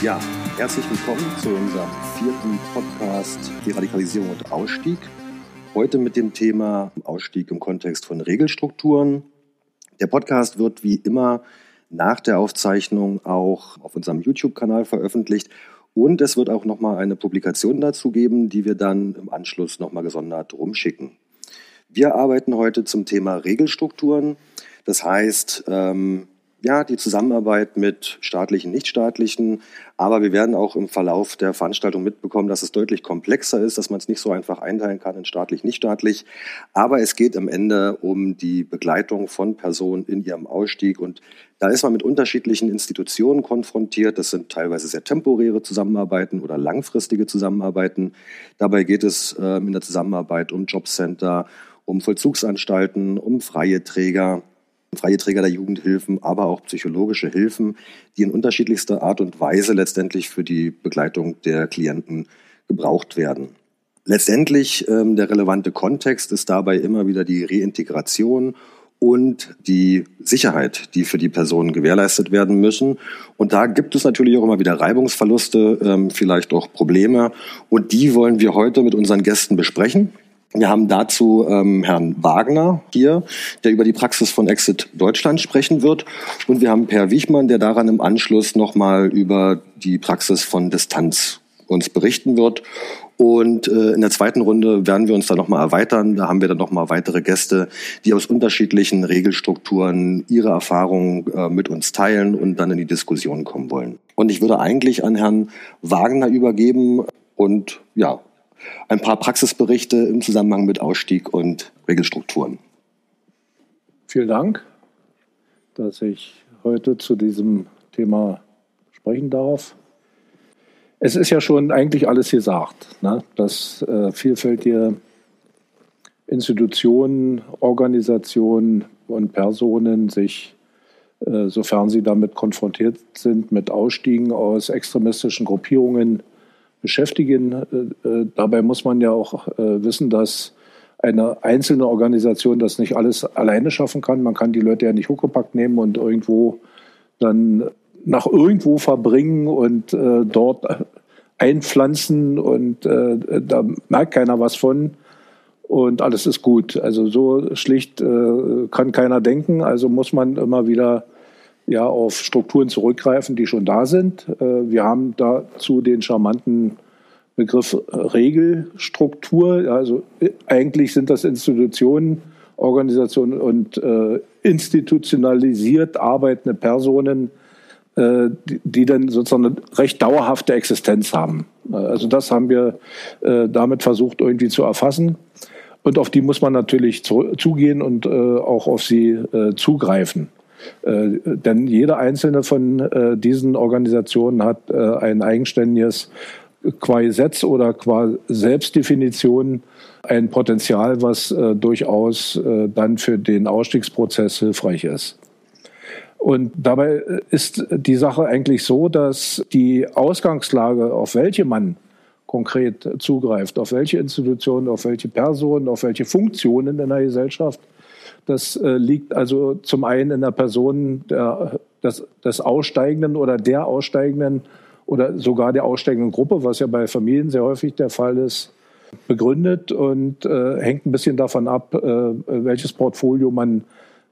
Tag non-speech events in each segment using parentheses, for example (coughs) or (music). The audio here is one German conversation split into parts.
Ja, herzlich willkommen zu unserem vierten Podcast Deradikalisierung und Ausstieg. Heute mit dem Thema Ausstieg im Kontext von Regelstrukturen. Der Podcast wird wie immer nach der Aufzeichnung auch auf unserem YouTube-Kanal veröffentlicht und es wird auch nochmal eine Publikation dazu geben, die wir dann im Anschluss nochmal gesondert rumschicken. Wir arbeiten heute zum Thema Regelstrukturen. Das heißt, ähm, ja, die Zusammenarbeit mit staatlichen, nichtstaatlichen. Aber wir werden auch im Verlauf der Veranstaltung mitbekommen, dass es deutlich komplexer ist, dass man es nicht so einfach einteilen kann in staatlich, nichtstaatlich. Aber es geht am Ende um die Begleitung von Personen in ihrem Ausstieg. Und da ist man mit unterschiedlichen Institutionen konfrontiert. Das sind teilweise sehr temporäre Zusammenarbeiten oder langfristige Zusammenarbeiten. Dabei geht es äh, in der Zusammenarbeit um Jobcenter, um Vollzugsanstalten, um freie Träger freie Träger der Jugendhilfen, aber auch psychologische Hilfen, die in unterschiedlichster Art und Weise letztendlich für die Begleitung der Klienten gebraucht werden. Letztendlich ähm, der relevante Kontext ist dabei immer wieder die Reintegration und die Sicherheit, die für die Personen gewährleistet werden müssen. Und da gibt es natürlich auch immer wieder Reibungsverluste, ähm, vielleicht auch Probleme. Und die wollen wir heute mit unseren Gästen besprechen. Wir haben dazu ähm, Herrn Wagner hier, der über die Praxis von Exit Deutschland sprechen wird. Und wir haben Per Wichmann, der daran im Anschluss nochmal über die Praxis von Distanz uns berichten wird. Und äh, in der zweiten Runde werden wir uns da nochmal erweitern. Da haben wir dann nochmal weitere Gäste, die aus unterschiedlichen Regelstrukturen ihre Erfahrungen äh, mit uns teilen und dann in die Diskussion kommen wollen. Und ich würde eigentlich an Herrn Wagner übergeben und ja, ein paar Praxisberichte im Zusammenhang mit Ausstieg und Regelstrukturen. Vielen Dank, dass ich heute zu diesem Thema sprechen darf. Es ist ja schon eigentlich alles gesagt, ne? dass äh, vielfältige Institutionen, Organisationen und Personen sich, äh, sofern sie damit konfrontiert sind, mit Ausstiegen aus extremistischen Gruppierungen beschäftigen. Äh, äh, dabei muss man ja auch äh, wissen, dass eine einzelne Organisation das nicht alles alleine schaffen kann. Man kann die Leute ja nicht huckepack nehmen und irgendwo dann nach irgendwo verbringen und dort einpflanzen und da merkt keiner was von und alles ist gut. Also so schlicht äh, kann keiner denken. Also muss man immer wieder ja auf Strukturen zurückgreifen, die schon da sind. Äh, wir haben dazu den charmanten Begriff Regelstruktur. Also äh, eigentlich sind das Institutionen, Organisationen und äh, institutionalisiert arbeitende Personen, äh, die, die, dann sozusagen eine recht dauerhafte Existenz haben. Also das haben wir äh, damit versucht irgendwie zu erfassen. Und auf die muss man natürlich zu, zugehen und äh, auch auf sie äh, zugreifen. Äh, denn jede einzelne von äh, diesen Organisationen hat äh, ein eigenständiges qua Gesetz oder qua Selbstdefinition ein Potenzial, was durchaus dann für den Ausstiegsprozess hilfreich ist. Und dabei ist die Sache eigentlich so, dass die Ausgangslage, auf welche man konkret zugreift, auf welche Institutionen, auf welche Personen, auf welche Funktionen in der Gesellschaft, das äh, liegt also zum einen in der Person der, des, des Aussteigenden oder der Aussteigenden oder sogar der aussteigenden Gruppe, was ja bei Familien sehr häufig der Fall ist, begründet und äh, hängt ein bisschen davon ab, äh, welches Portfolio man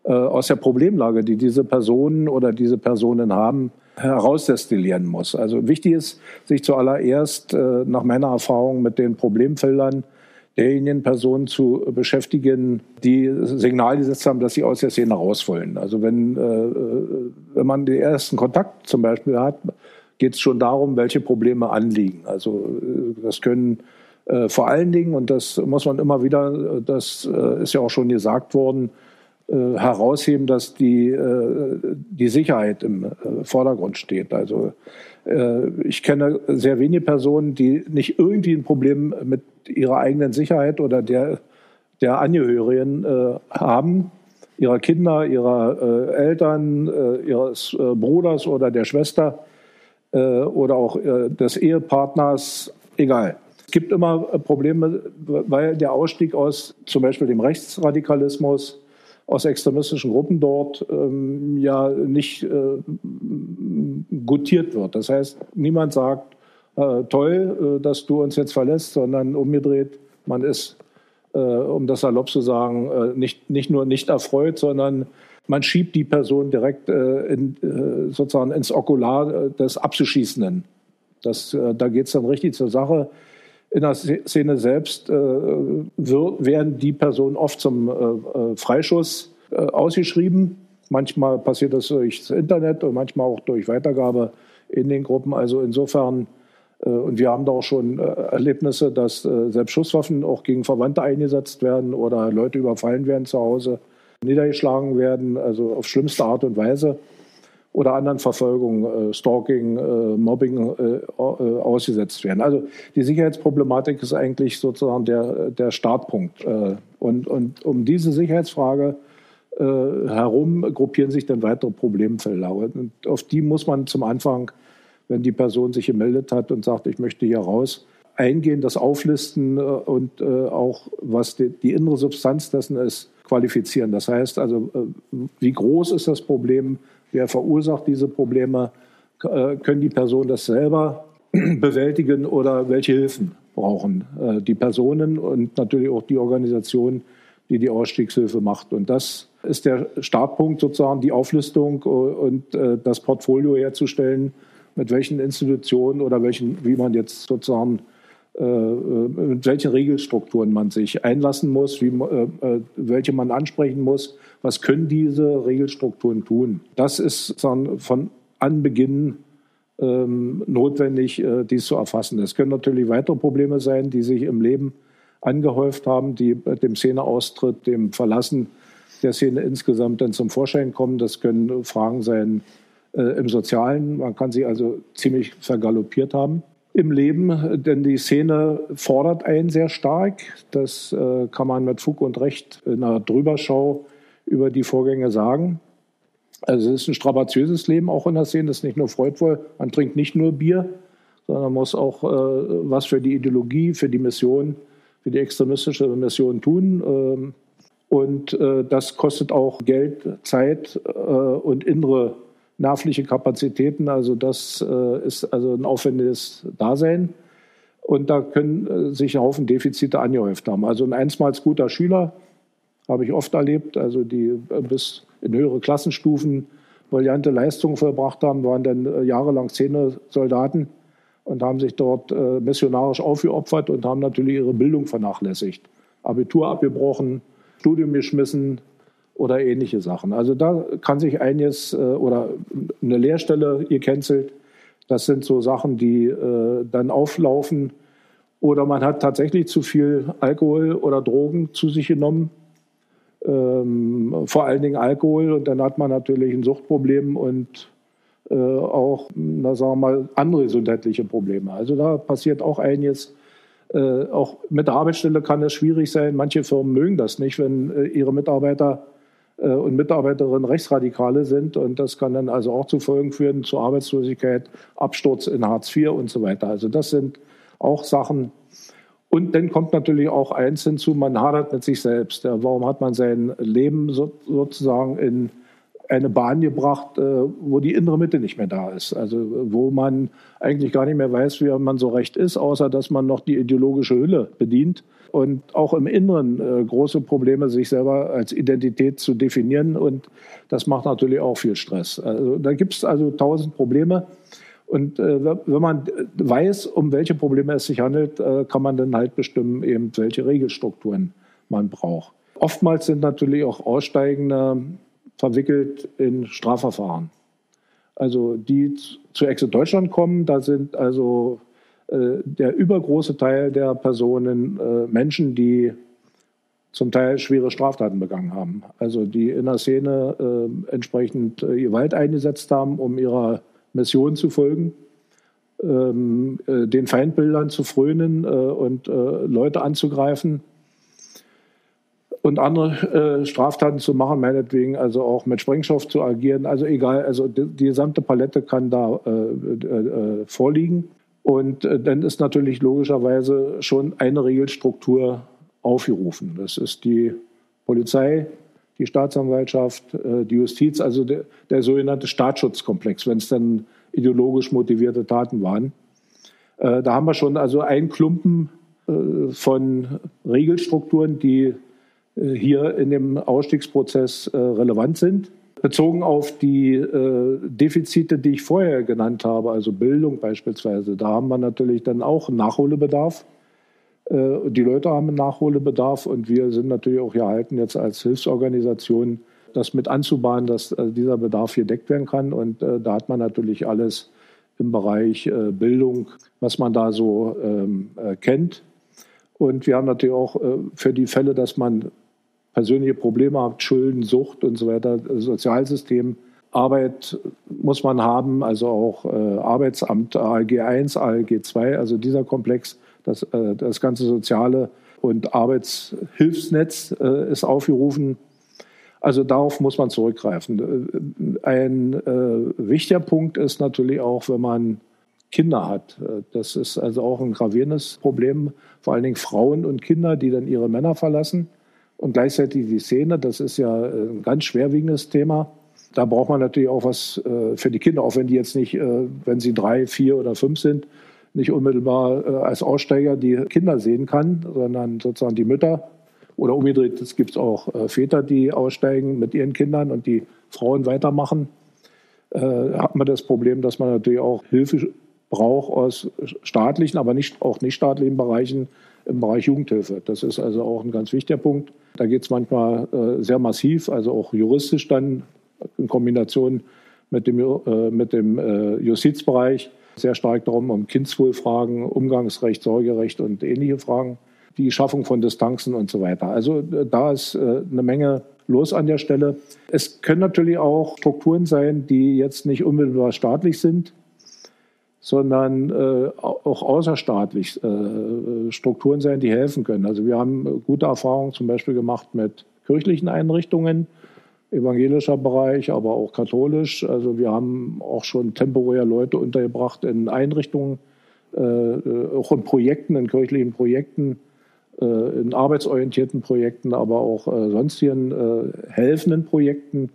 äh, aus der Problemlage, die diese Personen oder diese Personen haben, herausdestillieren muss. Also wichtig ist, sich zuallererst äh, nach meiner Erfahrung mit den Problemfeldern derjenigen Personen zu beschäftigen, die Signal gesetzt haben, dass sie aus der Szene raus wollen. Also wenn, äh, wenn man den ersten Kontakt zum Beispiel hat, geht es schon darum, welche Probleme anliegen. Also äh, das können äh, vor allen Dingen, und das muss man immer wieder, das äh, ist ja auch schon gesagt worden, äh, herausheben, dass die, äh, die Sicherheit im Vordergrund steht. Also ich kenne sehr wenige Personen, die nicht irgendwie ein Problem mit ihrer eigenen Sicherheit oder der, der Angehörigen äh, haben, ihrer Kinder, ihrer äh, Eltern, äh, ihres äh, Bruders oder der Schwester äh, oder auch äh, des Ehepartners, egal. Es gibt immer Probleme, weil der Ausstieg aus zum Beispiel dem Rechtsradikalismus, aus extremistischen Gruppen dort ähm, ja nicht äh, gutiert wird. Das heißt, niemand sagt, äh, toll, äh, dass du uns jetzt verlässt, sondern umgedreht, man ist, äh, um das salopp zu sagen, äh, nicht, nicht nur nicht erfreut, sondern man schiebt die Person direkt äh, in, sozusagen ins Okular des Abzuschießenden. Das, da geht es dann richtig zur Sache. In der Szene selbst werden die Personen oft zum Freischuss ausgeschrieben. Manchmal passiert das durch das Internet und manchmal auch durch Weitergabe in den Gruppen. Also insofern äh, und wir haben da auch schon äh, Erlebnisse, dass äh, selbst Schusswaffen auch gegen Verwandte eingesetzt werden oder Leute überfallen werden zu Hause, niedergeschlagen werden, also auf schlimmste Art und Weise oder anderen Verfolgungen, Stalking, Mobbing ausgesetzt werden. Also die Sicherheitsproblematik ist eigentlich sozusagen der, der Startpunkt. Und, und um diese Sicherheitsfrage herum gruppieren sich dann weitere Problemfelder. Und auf die muss man zum Anfang wenn die Person sich gemeldet hat und sagt, ich möchte hier raus, eingehen, das auflisten äh, und äh, auch, was die, die, innere Substanz dessen ist, qualifizieren. Das heißt also, äh, wie groß ist das Problem, wer verursacht diese Probleme, können die Personen das selber (clears throat) bewältigen oder welche Hilfen brauchen die Personen und natürlich auch die Organisation, die die Ausstiegshilfe macht. Und das ist der Startpunkt sozusagen, die Auflistung und das Portfolio herzustellen, mit welchen Institutionen oder welchen, wie man jetzt sozusagen äh, äh, mit welchen Regelstrukturen man sich einlassen muss, wie, äh, äh, welche man ansprechen muss. Was können diese Regelstrukturen tun? Das ist von Anbeginn ähm, notwendig, äh, dies zu erfassen. Es können natürlich weitere Probleme sein, die sich im Leben angehäuft haben, die dem Szeneaustritt, dem Verlassen der Szene insgesamt dann zum Vorschein kommen. Das können Fragen sein, äh, im Sozialen. Man kann sie also ziemlich vergaloppiert haben. Im Leben, denn die Szene fordert einen sehr stark. Das äh, kann man mit Fug und Recht in einer Drüberschau über die Vorgänge sagen. Also es ist ein strapaziöses Leben auch in der Szene. Es ist nicht nur freudvoll. Man trinkt nicht nur Bier, sondern muss auch äh, was für die Ideologie, für die Mission, für die extremistische Mission tun. Ähm, und äh, das kostet auch Geld, Zeit äh, und innere nervliche Kapazitäten. Also das äh, ist also ein aufwendiges Dasein. Und da können äh, sich ein Haufen Defizite angehäuft haben. Also ein einstmals guter Schüler habe ich oft erlebt, also die äh, bis in höhere Klassenstufen brillante Leistungen vollbracht haben, waren dann äh, jahrelang Szene-Soldaten und haben sich dort äh, missionarisch aufgeopfert und haben natürlich ihre Bildung vernachlässigt. Abitur abgebrochen, Studium geschmissen, oder ähnliche Sachen. Also da kann sich einiges äh, oder eine Lehrstelle gecancelt. Das sind so Sachen, die äh, dann auflaufen. Oder man hat tatsächlich zu viel Alkohol oder Drogen zu sich genommen. Ähm, vor allen Dingen Alkohol. Und dann hat man natürlich ein Suchtproblem und äh, auch, na, sagen wir mal, andere gesundheitliche Probleme. Also da passiert auch einiges. Äh, auch mit der Arbeitsstelle kann es schwierig sein. Manche Firmen mögen das nicht, wenn äh, ihre Mitarbeiter und Mitarbeiterinnen Rechtsradikale sind. Und das kann dann also auch zu Folgen führen, zu Arbeitslosigkeit, Absturz in Hartz IV und so weiter. Also das sind auch Sachen. Und dann kommt natürlich auch eins hinzu, man hadert mit sich selbst. Warum hat man sein Leben sozusagen in eine Bahn gebracht, äh, wo die innere Mitte nicht mehr da ist. Also wo man eigentlich gar nicht mehr weiß, wie man so recht ist, außer dass man noch die ideologische Hülle bedient und auch im Inneren äh, große Probleme, sich selber als Identität zu definieren. Und das macht natürlich auch viel Stress. Also, da gibt es also tausend Probleme. Und äh, wenn man weiß, um welche Probleme es sich handelt, äh, kann man dann halt bestimmen, eben welche Regelstrukturen man braucht. Oftmals sind natürlich auch Aussteigende verwickelt in Strafverfahren. Also die zu Exit Deutschland kommen, da sind also äh, der übergroße Teil der Personen äh, Menschen, die zum Teil schwere Straftaten begangen haben. Also die in der Szene äh, entsprechend äh, Gewalt eingesetzt haben, um ihrer Mission zu folgen, ähm, äh, den Feindbildern zu frönen äh, und Leute anzugreifen und andere äh, Straftaten zu machen, meinetwegen also auch mit Sprengstoff zu agieren. Also egal, also die, die gesamte Palette kann da äh, äh, vorliegen. Und äh, dann ist natürlich logischerweise schon eine Regelstruktur aufgerufen. Das ist die Polizei, die Staatsanwaltschaft, äh, die Justiz, also der, der sogenannte Staatsschutzkomplex, wenn es dann ideologisch motivierte Taten waren. Äh, da haben wir schon also einen Klumpen von Regelstrukturen, die hier in dem Ausstiegsprozess relevant sind. Bezogen auf die Defizite, die ich vorher genannt habe, also Bildung beispielsweise, da haben wir natürlich dann auch Nachholbedarf. Äh, die Leute haben Nachholbedarf und wir sind natürlich auch gehalten, jetzt als Hilfsorganisation das mit anzubahnen, dass äh, dieser Bedarf hier deckt werden kann. Und äh, da hat man natürlich alles im Bereich Bildung, was man da so ähm, kennt. Und wir haben natürlich auch für die Fälle, dass man persönliche Probleme hat, Schulden, Sucht und so weiter, Sozialsystem, Arbeit muss man haben, also auch Arbeitsamt, ALG 1, ALG 2, also dieser Komplex das, äh, das ganze soziale und Arbeitshilfsnetz äh, ist aufgerufen. Also darauf muss man zurückgreifen. Äh, ein äh, wichtiger Punkt ist natürlich auch, wenn man Kinder hat. Das ist also auch ein gravierendes Problem, vor allen Dingen Frauen und Kinder, die dann ihre Männer verlassen. Und gleichzeitig die Szene, das ist ja ein ganz schwerwiegendes Thema. Da braucht man natürlich auch was für die Kinder, auch wenn die jetzt nicht, wenn sie drei, vier oder fünf sind, nicht unmittelbar äh, als Aussteiger die Kinder sehen kann, sondern sozusagen die Mütter. Oder umgedreht, es gibt auch äh, Väter, die aussteigen mit ihren Kindern und die Frauen weitermachen. Äh, hat man das Problem, dass man natürlich auch Hilfe braucht aus staatlichen, aber nicht, auch nicht staatlichen Bereichen im Bereich Jugendhilfe. Das ist also auch ein ganz wichtiger Punkt. Da geht es manchmal äh, sehr massiv, also auch juristisch dann in Kombination mit dem, äh, mit dem äh, Justizbereich sehr stark darum, um Kindswohlfragen, Umgangsrecht, Sorgerecht und ähnliche Fragen, die Schaffung von Distanzen und so weiter. Also da ist eine Menge los an der Stelle. Es können natürlich auch Strukturen sein, die jetzt nicht unmittelbar staatlich sind, sondern äh, auch außerstaatlich äh, Strukturen sein, die helfen können. Also wir haben gute Erfahrungen zum Beispiel gemacht mit kirchlichen Einrichtungen, evangelischer Bereich, aber auch katholisch. Also wir haben auch schon temporär Leute untergebracht in Einrichtungen, äh, auch in Projekten, in kirchlichen Projekten, äh, in arbeitsorientierten Projekten, aber auch äh, sonstigen äh, helfenden Projekten.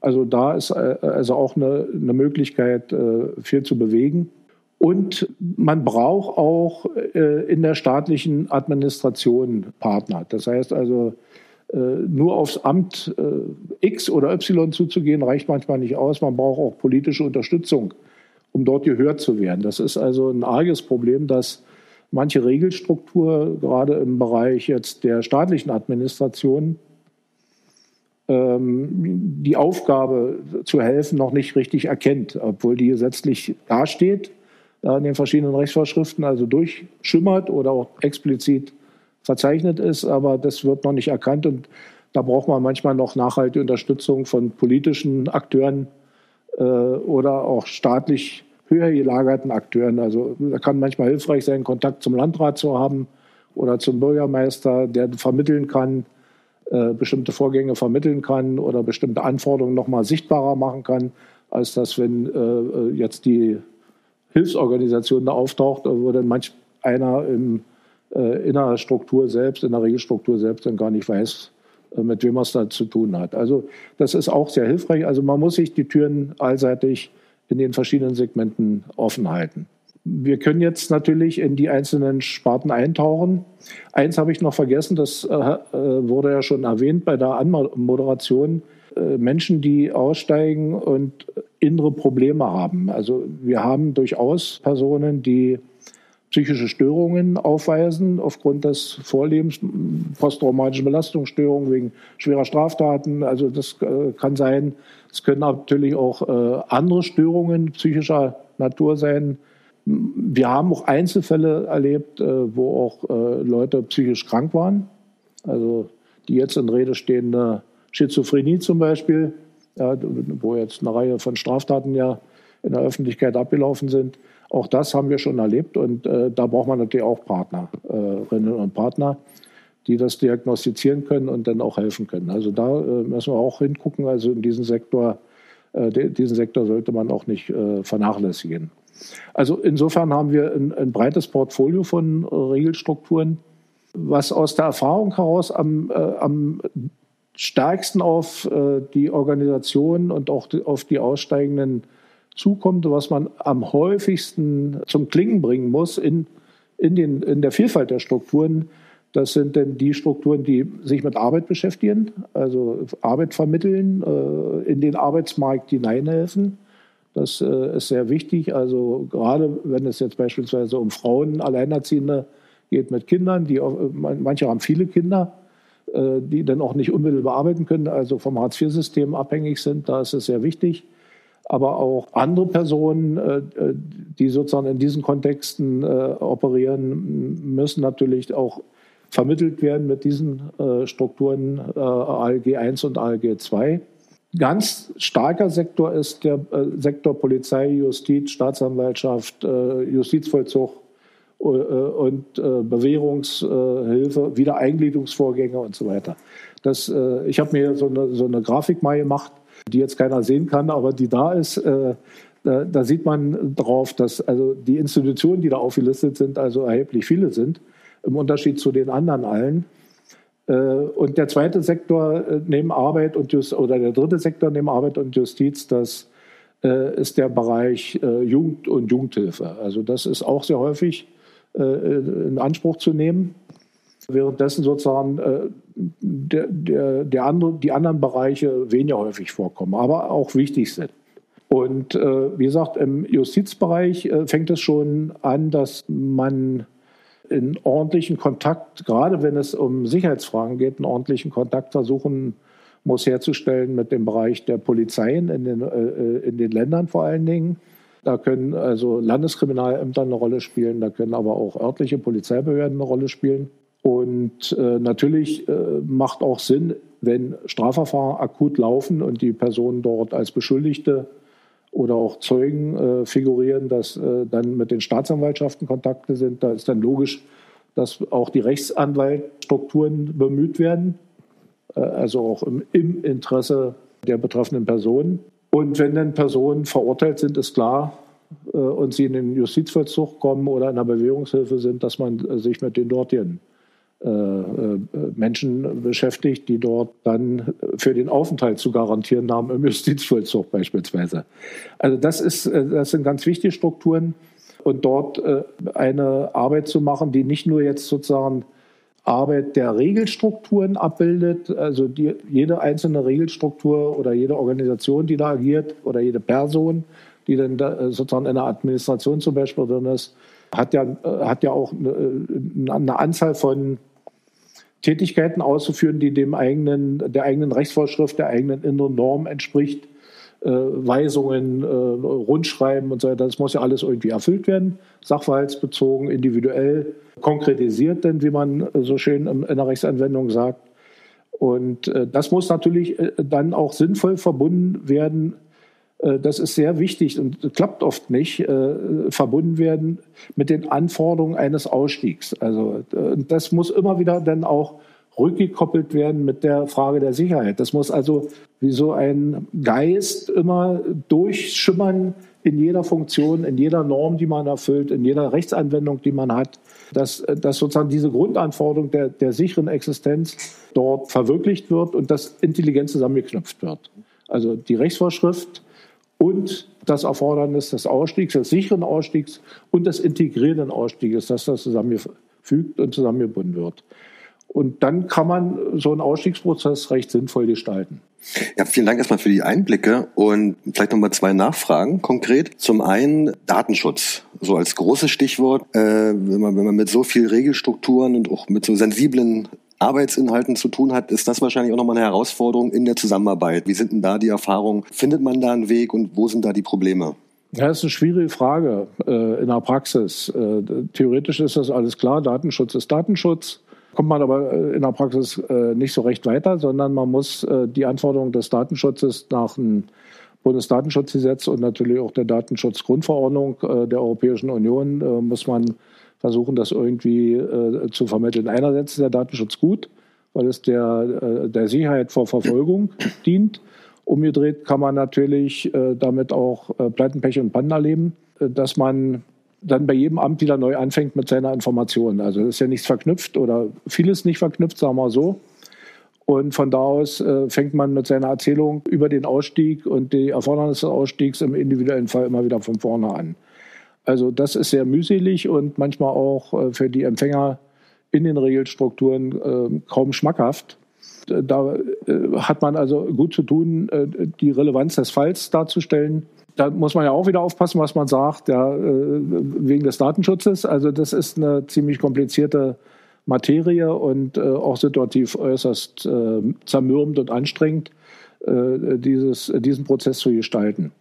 Also da ist äh, also auch eine, eine Möglichkeit, äh, viel zu bewegen. Und man braucht auch in der staatlichen Administration Partner. Das heißt also, äh, nur aufs Amt äh, X oder Y zuzugehen, reicht manchmal nicht aus. Man braucht auch politische Unterstützung, um dort gehört zu werden. Das ist also ein arges Problem, dass manche Regelstruktur, gerade im Bereich jetzt der staatlichen Administration, die Aufgabe zu helfen noch nicht richtig erkennt, obwohl die gesetzlich dasteht, in den verschiedenen Rechtsvorschriften also durchschimmert oder auch explizit verzeichnet ist, aber das wird noch nicht erkannt und da braucht man manchmal noch nachhaltige Unterstützung von politischen Akteuren äh, oder auch staatlich höher gelagerten Akteuren. Also da kann manchmal hilfreich sein, Kontakt zum Landrat zu haben oder zum Bürgermeister, der vermitteln kann, äh, bestimmte Vorgänge vermitteln kann oder bestimmte Anforderungen noch mal sichtbarer machen kann, als das, wenn äh, jetzt die Hilfsorganisation da auftaucht, wo dann manch einer im äh, in der Struktur selbst, in der Regelstruktur selbst dann gar nicht weiß, äh, mit wem man es da zu tun hat. Also das ist auch sehr hilfreich. Also man muss sich die Türen allseitig in den verschiedenen Segmenten offen halten. Wir können jetzt natürlich in die einzelnen Sparten eintauchen. Eins habe ich noch vergessen, das äh, äh wurde ja schon erwähnt bei der Anmoderation. Äh, Menschen, die aussteigen und innere Probleme haben. Also wir haben durchaus Personen, die psychische Störungen aufweisen aufgrund des Vorlebens, posttraumatische Belastungsstörungen wegen schwerer Straftaten. Also das äh, kann sein. Es können natürlich auch äh, andere Störungen psychischer Natur sein. Wir haben auch Einzelfälle erlebt, äh, wo auch Leute psychisch krank waren. Also die jetzt in Rede stehende Schizophrenie zum Beispiel, wo jetzt eine Reihe von Straftaten ja in der Öffentlichkeit abgelaufen sind. Auch das haben wir schon erlebt und äh, da braucht man natürlich auch Partnerinnen und Partner, die das diagnostizieren können und dann auch helfen können. Also da äh, müssen wir auch hingucken. Also in diesem Sektor, äh, diesen Sektor sollte man auch nicht äh, vernachlässigen. Also insofern haben wir ein, ein breites Portfolio von Regelstrukturen, was aus der Erfahrung heraus am, äh, am stärksten auf äh, die Organisation und auch die, auf die Aussteigenden zukommt, was man am häufigsten zum Klingen bringen muss in, in, den, in der Vielfalt der Strukturen, das sind denn die Strukturen, die sich mit Arbeit beschäftigen, also Arbeit vermitteln, äh, in den Arbeitsmarkt hineinhelfen. Das äh, ist sehr wichtig. Also gerade wenn es jetzt beispielsweise um Frauen, Alleinerziehende geht mit Kindern, die manche haben viele Kinder, äh, die dann auch nicht unmittelbar arbeiten können, also vom Hartz-IV-System abhängig sind. Da ist es sehr wichtig. Aber auch andere Personen, die sozusagen in diesen Kontexten operieren, müssen natürlich auch vermittelt werden mit diesen äh, Strukturen äh, ALG 1 und ALG 2. Ganz starker Sektor ist der äh, Sektor Polizei, Justiz, Staatsanwaltschaft, äh, Justizvollzug äh, und äh, Bewährungshilfe, Wiedereingliederungsvorgänge und so weiter. Das, ich habe mir so eine, so eine Grafik mal gemacht, die jetzt keiner sehen kann, aber die da ist. Da, da, sieht man drauf, dass also die Institutionen, die da aufgelistet sind, also erheblich viele sind im Unterschied zu den anderen allen. Äh, und der zweite Sektor äh, neben Arbeit und Just oder der dritte Sektor neben Arbeit und Justiz, das äh, ist der Bereich Jugend und Jugendhilfe. Also das ist auch sehr häufig in Anspruch zu nehmen. Währenddessen sozusagen der, der, der andere, die anderen Bereiche weniger häufig vorkommen, aber auch wichtig sind. Und wie gesagt, im Justizbereich fängt es schon an, dass man in ordentlichen Kontakt, gerade wenn es um Sicherheitsfragen geht, einen ordentlichen Kontakt versuchen muss herzustellen mit dem Bereich der Polizeien in den, äh, in den Ländern vor allen Dingen. Da können also Landeskriminalämter eine Rolle spielen, da können aber auch örtliche Polizeibehörden eine Rolle spielen. Und äh, natürlich äh, macht auch Sinn, wenn Strafverfahren akut laufen und die Personen dort als Beschuldigte oder auch Zeugen äh, figurieren, dass äh, dann mit den Staatsanwaltschaften Kontakte sind. Da ist dann logisch, dass auch die Rechtsanwaltstrukturen bemüht werden, äh, also auch im, im, Interesse der betroffenen Personen. Und wenn dann Personen verurteilt sind, ist klar, äh, und sie in den Justizvollzug kommen oder in der Bewährungshilfe sind, dass man äh, sich mit den dortigen Menschen beschäftigt, die dort dann für den Aufenthalt zu garantieren haben im Justizvollzug beispielsweise. Also das ist, äh, das sind ganz wichtige Strukturen und dort eine Arbeit zu machen, die nicht nur jetzt sozusagen Arbeit der Regelstrukturen abbildet, also die, jede einzelne Regelstruktur oder jede Organisation, die da agiert oder jede Person, die dann da sozusagen in der Administration zum Beispiel drin ist, hat ja, hat ja auch eine, eine Anzahl von Tätigkeiten auszuführen, die dem eigenen, der eigenen Rechtsvorschrift, der eigenen inneren Norm entspricht. Äh, Weisungen, äh, Rundschreiben und so weiter. Das muss ja alles irgendwie erfüllt werden, sachverhaltsbezogen, individuell, konkretisiert, denn wie man so schön in der Rechtsanwendung sagt. Und äh, das muss natürlich äh, dann auch sinnvoll verbunden werden das ist sehr wichtig und klappt oft nicht, äh, verbunden werden mit den Anforderungen eines Ausstiegs. Also äh, das muss immer wieder dann auch rückgekoppelt werden mit der Frage der Sicherheit. Das muss also wie so ein Geist immer durchschimmern in jeder Funktion, in jeder Norm, die man erfüllt, in jeder Rechtsanwendung, die man hat, dass, dass sozusagen diese Grundanforderung der, der sicheren Existenz dort verwirklicht wird und dass intelligent zusammengeknüpft wird. Also die Rechtsvorschrift und das Erfordernis des Ausstiegs, des sicheren Ausstiegs und des integrierenden Ausstiegs, dass das zusammengefügt und zusammengebunden wird. Und dann kann man so einen Ausstiegsprozess recht sinnvoll gestalten. Ja, vielen Dank erstmal für die Einblicke und vielleicht nochmal zwei Nachfragen konkret. Zum einen Datenschutz, so als großes Stichwort. Äh, wenn, man, wenn man mit so viel Regelstrukturen und auch mit so sensiblen Arbeitsinhalten zu tun hat, ist das wahrscheinlich auch nochmal eine Herausforderung in der Zusammenarbeit. Wie sind denn da die Erfahrungen? Findet man da einen Weg und wo sind da die Probleme? Ja, das ist eine schwierige Frage äh, in der Praxis. Äh, theoretisch ist das alles klar, Datenschutz ist Datenschutz. Kommt man aber äh, in der Praxis äh, nicht so recht weiter, sondern man muss äh, die Anforderungen des Datenschutzes nach dem Bundesdatenschutzgesetz und natürlich auch der Datenschutzgrundverordnung äh, der Europäischen Union muss man versuchen, das irgendwie äh, zu vermitteln. Einerseits ist der Datenschutz gut, weil es der, äh, der Sicherheit vor Verfolgung (coughs) dient. Umgedreht kann man natürlich äh, damit auch äh, Pleiten, und Pannen erleben, äh, dass man dann bei jedem Amt wieder neu anfängt mit seiner Information. Also ist ja nichts verknüpft oder vieles nicht verknüpft, sagen wir mal so. Und von da aus äh, fängt man mit seiner Erzählung über den Ausstieg und die Erfordernisse des Ausstiegs im individuellen Fall immer wieder von vorne an. Also das ist sehr mühselig und manchmal auch äh, für die Empfänger in den Regelstrukturen äh, kaum schmackhaft. Da äh, hat man also gut zu tun, die Relevanz des Falls darzustellen. Da muss man ja auch wieder aufpassen, was man sagt, ja, wegen des Datenschutzes. Also das ist eine ziemlich komplizierte Materie und auch situativ äußerst zermürbend und anstrengend, dieses, diesen Prozess zu gestalten.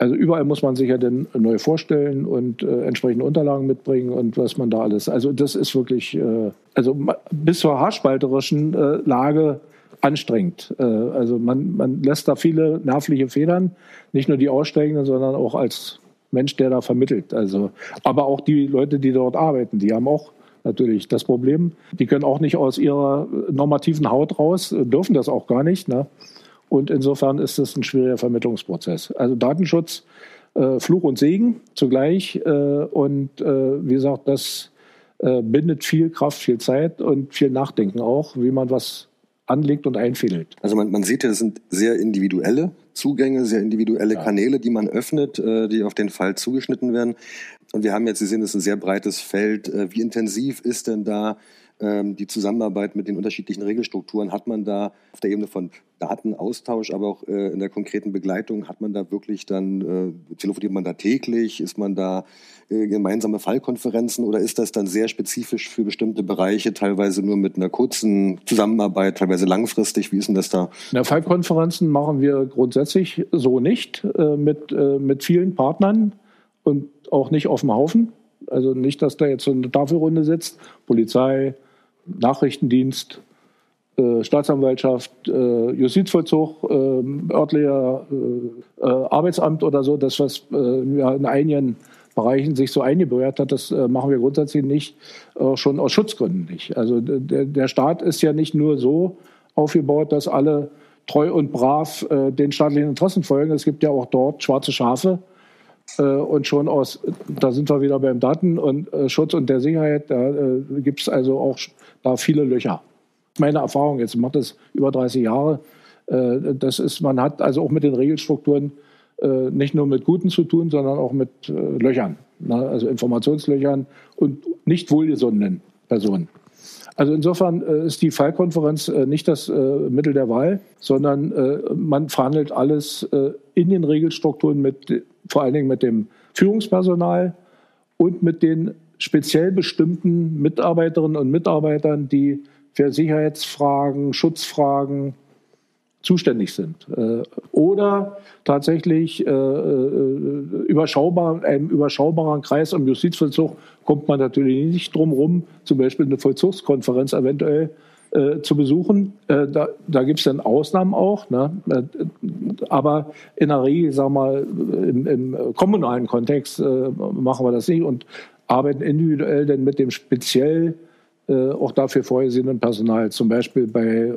Also überall muss man sich ja dann neu vorstellen und äh, entsprechende Unterlagen mitbringen und was man da alles. Also das ist wirklich, äh, also bis zur haarspalterischen äh, Lage anstrengend. Äh, also man, man lässt da viele nervliche Federn, nicht nur die Aussteigenden, sondern auch als Mensch, der da vermittelt. Also, aber auch die Leute, die dort arbeiten, die haben auch natürlich das Problem. Die können auch nicht aus ihrer normativen Haut raus, dürfen das auch gar nicht. Ne? Und insofern ist es ein schwieriger Vermittlungsprozess. Also Datenschutz, äh, Fluch und Segen zugleich. Äh, und äh, wie gesagt, das äh, bindet viel Kraft, viel Zeit und viel Nachdenken auch, wie man was anlegt und einfädelt. Also man, man sieht ja, das sind sehr individuelle Zugänge, sehr individuelle ja. Kanäle, die man öffnet, äh, die auf den Fall zugeschnitten werden. Und wir haben jetzt, Sie sehen, das ist ein sehr breites Feld. Äh, wie intensiv ist denn da die Zusammenarbeit mit den unterschiedlichen Regelstrukturen? Hat man da auf der Ebene von Datenaustausch, aber auch äh, in der konkreten Begleitung, hat man da wirklich dann, äh, telefoniert man da täglich? Ist man da gemeinsame Fallkonferenzen oder ist das dann sehr spezifisch für bestimmte Bereiche, teilweise nur mit einer kurzen Zusammenarbeit, teilweise langfristig? Wie ist denn das da? Na, Fallkonferenzen machen wir grundsätzlich so nicht mit, mit vielen Partnern und auch nicht auf dem Haufen. Also nicht, dass da jetzt so eine Tafelrunde sitzt, Polizei, Nachrichtendienst, äh, Staatsanwaltschaft, äh, Justizvollzug, äh, örtlicher Arbeitsamt oder so, das was ja, in einigen Bereichen sich so eingebürgert hat, das machen wir grundsätzlich nicht, schon aus Schutzgründen nicht. Also der, der Staat ist ja nicht nur so aufgebaut, dass alle treu und brav den staatlichen Interessen folgen. Es gibt ja auch dort schwarze Schafe, und schon aus, da sind wir wieder beim Daten- und äh, Schutz und der Sicherheit, da äh, gibt es also auch da viele Löcher. Meine Erfahrung jetzt, ich mache das über 30 Jahre, das ist, man hat also auch mit den Regelstrukturen nicht nur mit Guten zu tun, sondern auch mit Löchern, ne? also Informationslöchern und nicht wohlgesonnenen Personen. Also insofern ist die Fallkonferenz nicht das Mittel der Wahl, sondern man verhandelt alles in den Regelstrukturen mit vor allen Dingen mit dem Führungspersonal und mit den speziell bestimmten Mitarbeiterinnen und Mitarbeitern, die für Sicherheitsfragen, Schutzfragen zuständig sind. Äh, oder tatsächlich äh, äh, überschaubar, einem überschaubaren Kreis im Justizvollzug kommt man natürlich nicht drum rum, zum Beispiel eine Vollzugskonferenz eventuell zu besuchen. Da da gibt es dann Ausnahmen auch, ne? Aber in der Regel, sagen wir mal, im, im kommunalen Kontext machen wir das nicht und arbeiten individuell dann mit dem speziell auch dafür vorgesehenen Personal. Zum Beispiel bei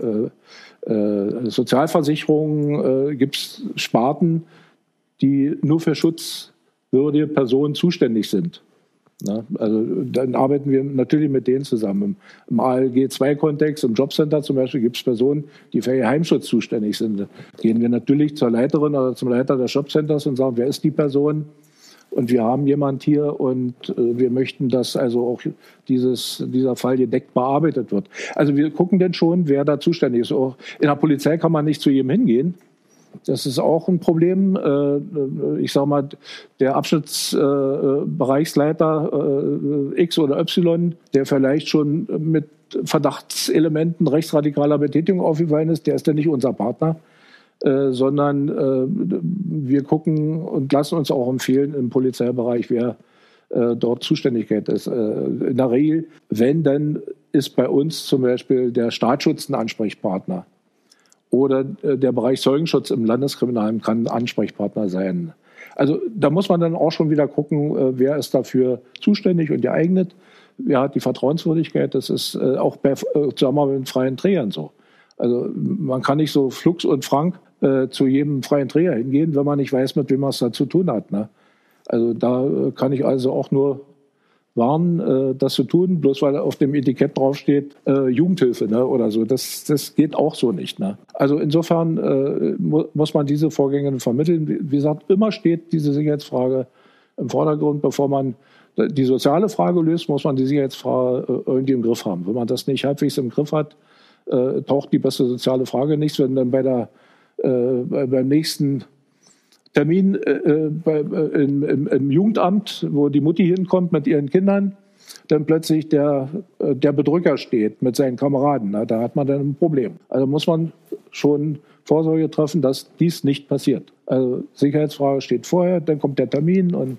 Sozialversicherungen gibt es Sparten, die nur für schutzwürdige Personen zuständig sind. Ne? Also dann arbeiten wir natürlich mit denen zusammen. Im, ALG-2-Kontext, im Jobcenter zum Beispiel, gibt es Personen, die für ihr Heimschutz zuständig sind. Gehen wir natürlich zur Leiterin oder zum Leiter des Jobcenters und sagen, wer ist die Person? Und wir haben jemand hier und äh, wir möchten, dass also auch dieses, dieser Fall gedeckt bearbeitet wird. Also wir gucken denn schon, wer da zuständig ist. Auch in der Polizei kann man nicht zu jedem hingehen. Das ist auch ein Problem. Äh, ich sage mal, der Abschnittsbereichsleiter äh, X oder Y, der vielleicht schon mit Verdachtselementen rechtsradikaler Betätigung aufgefallen ist, der ist ja nicht unser Partner. Äh, sondern wir gucken und lassen uns auch empfehlen im Polizeibereich, wer dort Zuständigkeit ist. in der Regel, wenn, dann ist bei uns zum Beispiel der Staatsschutz ein Ansprechpartner oder äh, der Bereich Zeugenschutz im Landeskriminalamt kann Ansprechpartner sein. Also da muss man dann auch schon wieder gucken, äh, wer ist dafür zuständig und geeignet. Wer hat die Vertrauenswürdigkeit? Das ist äh, auch bei Zusammenarbeit mit freien Trägern so. Also man kann nicht so flux und frank äh, zu jedem freien Träger hingehen, wenn man nicht weiß, mit wem man es da zu tun hat. Ne? Also da kann ich also auch nur warnen, äh, das zu tun, bloß weil auf dem Etikett draufsteht äh, Jugendhilfe ne, oder so. Das, das geht auch so nicht. Ne? Also insofern äh, mu muss man diese Vorgänge vermitteln. Wie gesagt, immer steht diese Sicherheitsfrage im Vordergrund, bevor man die soziale Frage löst, muss man die Sicherheitsfrage äh, irgendwie im Griff haben. Wenn man das nicht halbwegs im Griff hat, äh, taucht die beste soziale Frage nichts. Wenn dann bei der, äh, beim nächsten Termin äh, äh bei, äh, im, im, im, Jugendamt, wo die Mutti hinkommt mit ihren Kindern, dann plötzlich der, der Bedrücker steht mit seinen Kameraden. Na, da hat man dann ein Problem. Also muss man schon Vorsorge treffen, dass dies nicht passiert. Also Sicherheitsfrage steht vorher, dann kommt der Termin und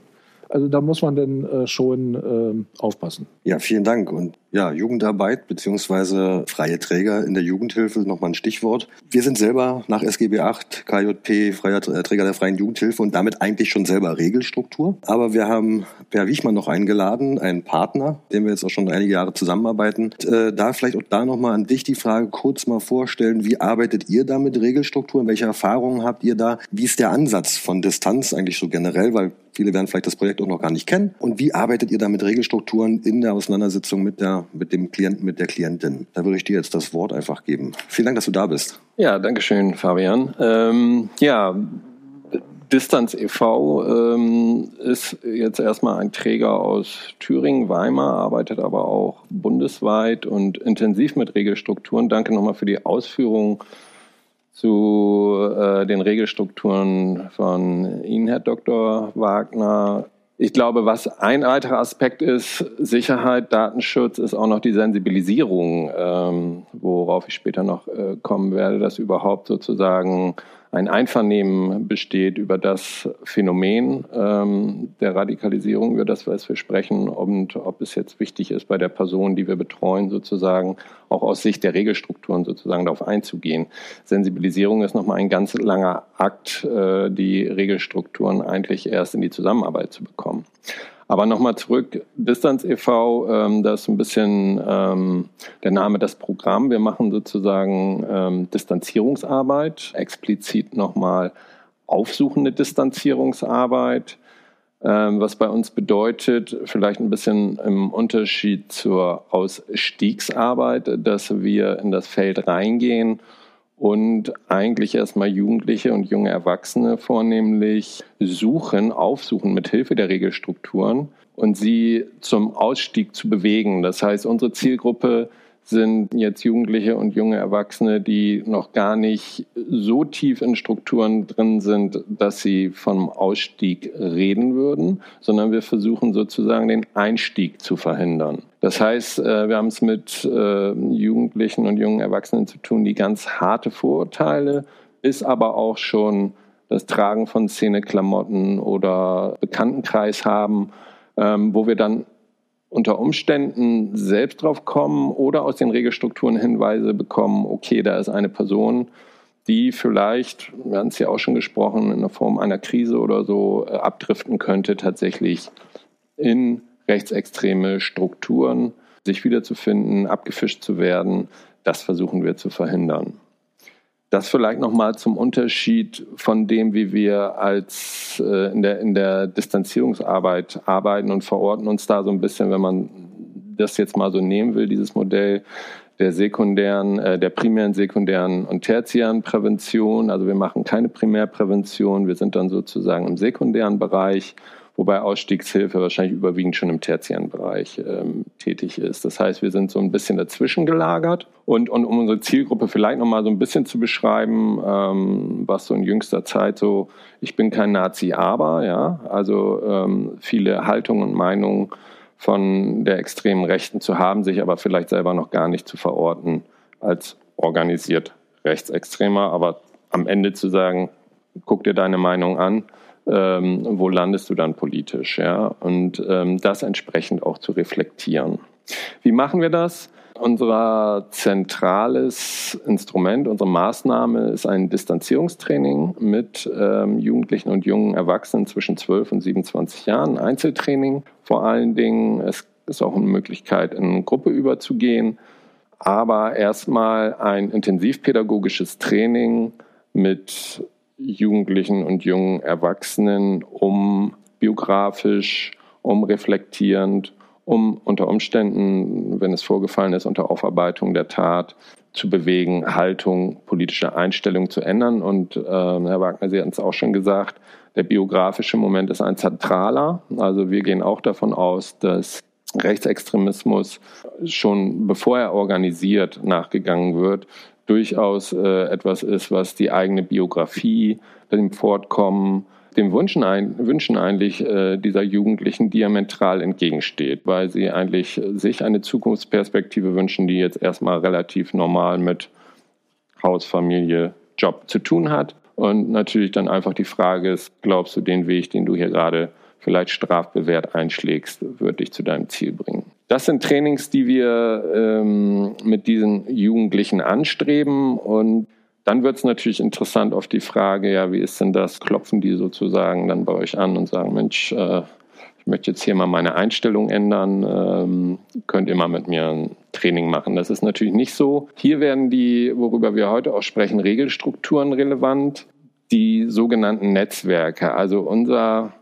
also da muss man dann äh, schon äh, aufpassen. Ja, vielen Dank. Und ja, Jugendarbeit beziehungsweise freie Träger in der Jugendhilfe, nochmal ein Stichwort. Wir sind selber nach SGB 8 KJP, freier äh, Träger der freien Jugendhilfe und damit eigentlich schon selber Regelstruktur. Aber wir haben Per Wichmann noch eingeladen, einen Partner, den wir jetzt auch schon einige Jahre zusammenarbeiten. Und, äh, da vielleicht auch da nochmal an dich die Frage kurz mal vorstellen, wie arbeitet ihr da mit Regelstrukturen? Welche Erfahrungen habt ihr da? Wie ist der Ansatz von Distanz eigentlich so generell? Weil Viele werden vielleicht das Projekt auch noch gar nicht kennen. Und wie arbeitet ihr da mit Regelstrukturen in der Auseinandersetzung mit der mit dem Klienten, mit der Klientin. Da würde ich dir jetzt das Wort einfach geben. Vielen Dank, dass du da bist. Ja, danke schön, Fabian. Ähm, ja, Distanz e.V. Ähm, ist jetzt erstmal ein Träger aus Thüringen, Weimar, arbeitet aber auch bundesweit und intensiv mit Regelstrukturen. Danke nochmal für die Ausführungen zu äh, den Regelstrukturen von Ihnen, Herr Dr. Wagner. Ich glaube, was ein weiterer Aspekt ist, Sicherheit, Datenschutz, ist auch noch die Sensibilisierung, ähm, worauf ich später noch äh, kommen werde, dass überhaupt sozusagen ein Einvernehmen besteht über das Phänomen ähm, der Radikalisierung, über das wir sprechen, und ob es jetzt wichtig ist, bei der Person, die wir betreuen, sozusagen auch aus Sicht der Regelstrukturen sozusagen darauf einzugehen. Sensibilisierung ist nochmal ein ganz langer Akt, äh, die Regelstrukturen eigentlich erst in die Zusammenarbeit zu bekommen. Aber nochmal zurück, Distanz e.V., ähm, das ist ein bisschen ähm, der Name des Programms. Wir machen sozusagen ähm, Distanzierungsarbeit, explizit nochmal aufsuchende Distanzierungsarbeit, ähm, was bei uns bedeutet, vielleicht ein bisschen im Unterschied zur Ausstiegsarbeit, dass wir in das Feld reingehen und eigentlich erstmal Jugendliche und junge Erwachsene vornehmlich suchen, aufsuchen mit Hilfe der Regelstrukturen und sie zum Ausstieg zu bewegen. Das heißt, unsere Zielgruppe sind jetzt Jugendliche und junge Erwachsene, die noch gar nicht so tief in Strukturen drin sind, dass sie vom Ausstieg reden würden, sondern wir versuchen sozusagen den Einstieg zu verhindern. Das heißt, äh, wir haben es mit äh, Jugendlichen und jungen Erwachsenen zu tun, die ganz harte Vorurteile, ist aber auch schon das Tragen von Szeneklamotten oder Bekanntenkreis haben, ähm, wo wir dann unter Umständen selbst drauf kommen oder aus den Regelstrukturen Hinweise bekommen, okay, da ist eine Person, die vielleicht, wir haben es ja auch schon gesprochen, in der Form einer Krise oder so äh, abdriften könnte, tatsächlich in rechtsextreme Strukturen sich wiederzufinden, abgefischt zu werden. Das versuchen wir zu verhindern. Das vielleicht nochmal zum Unterschied von dem, wie wir als äh, in, der, in der Distanzierungsarbeit arbeiten und verorten uns da so ein bisschen, wenn man das jetzt mal so nehmen will, dieses Modell der sekundären, äh, der primären, sekundären und tertiären Prävention. Also wir machen keine Primärprävention, wir sind dann sozusagen im sekundären Bereich wobei Ausstiegshilfe wahrscheinlich überwiegend schon im tertiären Bereich ähm, tätig ist. Das heißt, wir sind so ein bisschen dazwischen gelagert. Und, und um unsere Zielgruppe vielleicht nochmal so ein bisschen zu beschreiben, ähm, was so in jüngster Zeit so, ich bin kein Nazi, aber, ja, also ähm, viele Haltungen und Meinungen von der extremen Rechten zu haben, sich aber vielleicht selber noch gar nicht zu verorten als organisiert Rechtsextremer, aber am Ende zu sagen, guck dir deine Meinung an, ähm, wo landest du dann politisch, ja, und ähm, das entsprechend auch zu reflektieren. Wie machen wir das? Unser zentrales Instrument, unsere Maßnahme ist ein Distanzierungstraining mit ähm, Jugendlichen und jungen Erwachsenen zwischen 12 und 27 Jahren, Einzeltraining vor allen Dingen. Es ist auch eine Möglichkeit, in eine Gruppe überzugehen, aber erstmal ein intensivpädagogisches Training mit Jugendlichen und jungen Erwachsenen, um biografisch, um reflektierend, um unter Umständen, wenn es vorgefallen ist, unter Aufarbeitung der Tat zu bewegen, Haltung, politische Einstellung zu ändern. Und äh, Herr Wagner, Sie hatten es auch schon gesagt, der biografische Moment ist ein zentraler. Also wir gehen auch davon aus, dass Rechtsextremismus schon bevor er organisiert nachgegangen wird, durchaus äh, etwas ist, was die eigene Biografie, dem Fortkommen, dem Wünschen, ein, Wünschen eigentlich äh, dieser Jugendlichen diametral entgegensteht, weil sie eigentlich sich eine Zukunftsperspektive wünschen, die jetzt erstmal relativ normal mit Haus, Familie, Job zu tun hat. Und natürlich dann einfach die Frage ist, glaubst du, den Weg, den du hier gerade vielleicht strafbewehrt einschlägst, wird dich zu deinem Ziel bringen? Das sind Trainings, die wir ähm, mit diesen Jugendlichen anstreben und dann wird es natürlich interessant auf die Frage, ja, wie ist denn das? Klopfen die sozusagen dann bei euch an und sagen, Mensch, äh, ich möchte jetzt hier mal meine Einstellung ändern, ähm, könnt ihr mal mit mir ein Training machen. Das ist natürlich nicht so. Hier werden die, worüber wir heute auch sprechen, Regelstrukturen relevant, die sogenannten Netzwerke. Also unser